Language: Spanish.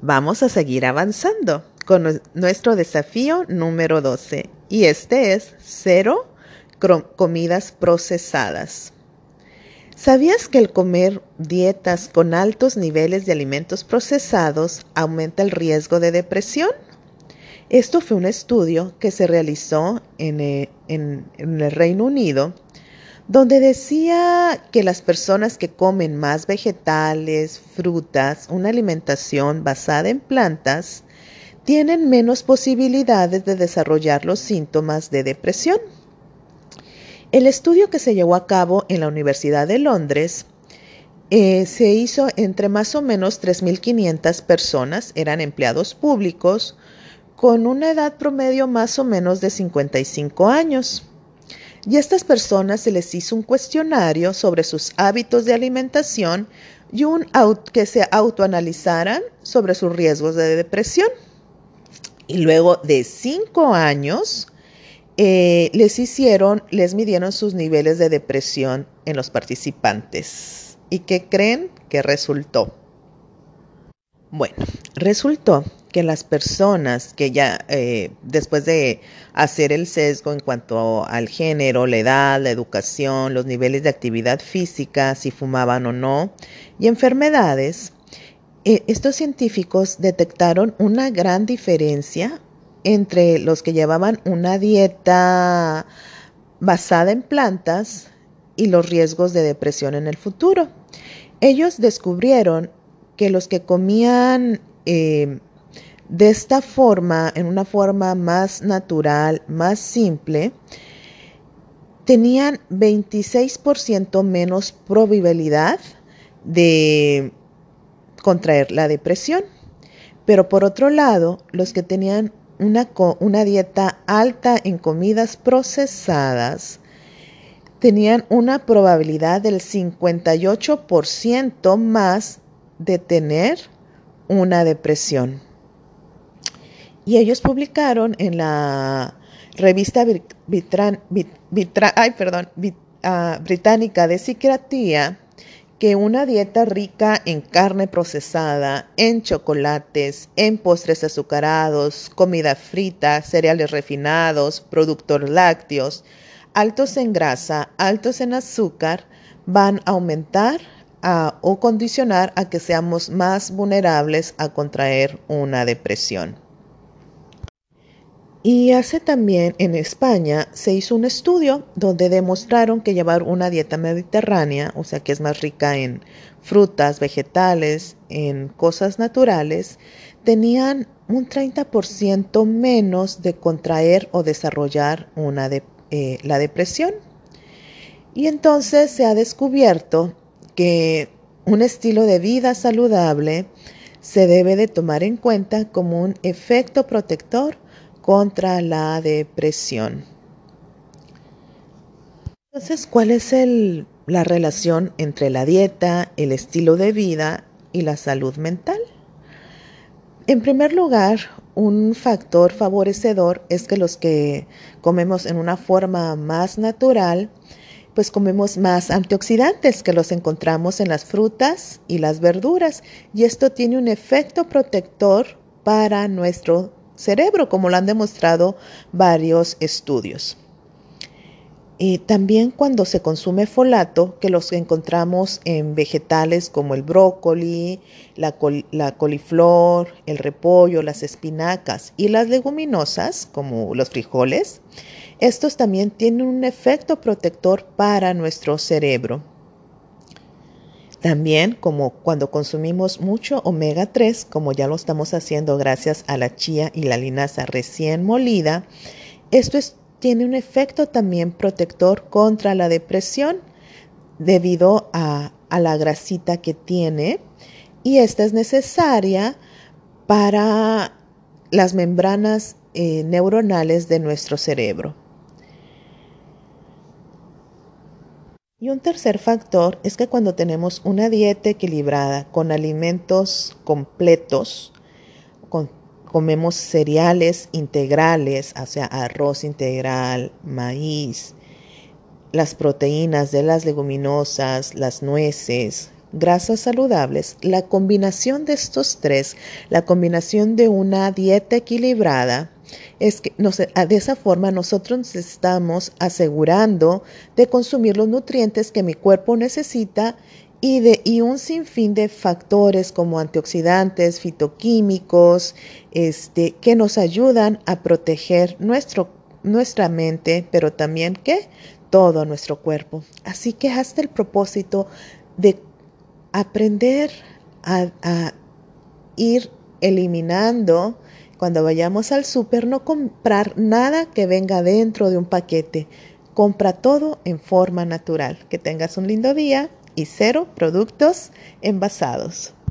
Vamos a seguir avanzando con nuestro desafío número 12 y este es cero comidas procesadas. ¿Sabías que el comer dietas con altos niveles de alimentos procesados aumenta el riesgo de depresión? Esto fue un estudio que se realizó en, eh, el Reino Unido donde decía que las personas que comen más vegetales, frutas, una alimentación basada en plantas, tienen menos posibilidades de desarrollar los síntomas de depresión. El estudio que se llevó a cabo en la Universidad de Londres eh, se hizo entre más o menos 3.500 personas, eran empleados públicos, con una edad promedio más o menos de 55 años. Y a estas personas se les hizo un cuestionario sobre sus hábitos de alimentación y un que se autoanalizaran sobre sus riesgos de depresión. Y luego de cinco años, eh, les hicieron, les midieron sus niveles de depresión en los participantes. ¿Y qué creen que resultó? Bueno, resultó que las personas que ya eh, después de hacer el sesgo en cuanto al género, la edad, la educación, los niveles de actividad física, si fumaban o no, y enfermedades, eh, estos científicos detectaron una gran diferencia entre los que llevaban una dieta basada en plantas y los riesgos de depresión en el futuro. Ellos descubrieron que los que comían eh, de esta forma, en una forma más natural, más simple, tenían 26% menos probabilidad de contraer la depresión. Pero por otro lado, los que tenían una, una dieta alta en comidas procesadas tenían una probabilidad del 58% más de tener una depresión. Y ellos publicaron en la revista ah, británica de psiquiatría que una dieta rica en carne procesada, en chocolates, en postres azucarados, comida frita, cereales refinados, productos lácteos, altos en grasa, altos en azúcar, van a aumentar o condicionar a que seamos más vulnerables a contraer una depresión. Y hace también en España se hizo un estudio donde demostraron que llevar una dieta mediterránea, o sea que es más rica en frutas, vegetales, en cosas naturales, tenían un 30% menos de contraer o desarrollar una eh, la depresión. Y entonces se ha descubierto que un estilo de vida saludable se debe de tomar en cuenta como un efecto protector contra la depresión. Entonces, ¿cuál es la relación entre la dieta, el estilo de vida y la salud mental? En primer lugar, un factor favorecedor es que los que comemos en una forma más natural, pues comemos más antioxidantes que los encontramos en las frutas y las verduras y esto tiene un efecto protector para nuestro cerebro, como lo han demostrado varios estudios. Y también cuando se consume folato, que los encontramos en vegetales como el brócoli, la, la, coliflor, el repollo, las espinacas y las leguminosas como los frijoles, estos también tienen un efecto protector para nuestro cerebro. También como cuando consumimos mucho omega 3, como ya lo estamos haciendo gracias a la chía y la linaza recién molida, esto tiene un efecto también protector contra la depresión debido a, la grasita que tiene y esta es necesaria para las membranas eh, neuronales de nuestro cerebro. Y un tercer factor es que cuando tenemos una dieta equilibrada con alimentos completos, comemos cereales integrales, o sea, arroz integral, maíz, las proteínas de las leguminosas, las nueces, grasas saludables, la combinación de estos tres, la combinación de una dieta equilibrada, es que de esa forma nosotros nos estamos asegurando de consumir los nutrientes que mi cuerpo necesita y, de, y un sinfín de factores como antioxidantes, fitoquímicos, este, que nos ayudan a proteger nuestro, nuestra mente, pero también que todo nuestro cuerpo. Así que hasta el propósito de aprender a, a ir eliminando cuando vayamos al súper, no comprar nada que venga dentro de un paquete. Compra todo en forma natural. Que tengas un lindo día y cero productos envasados.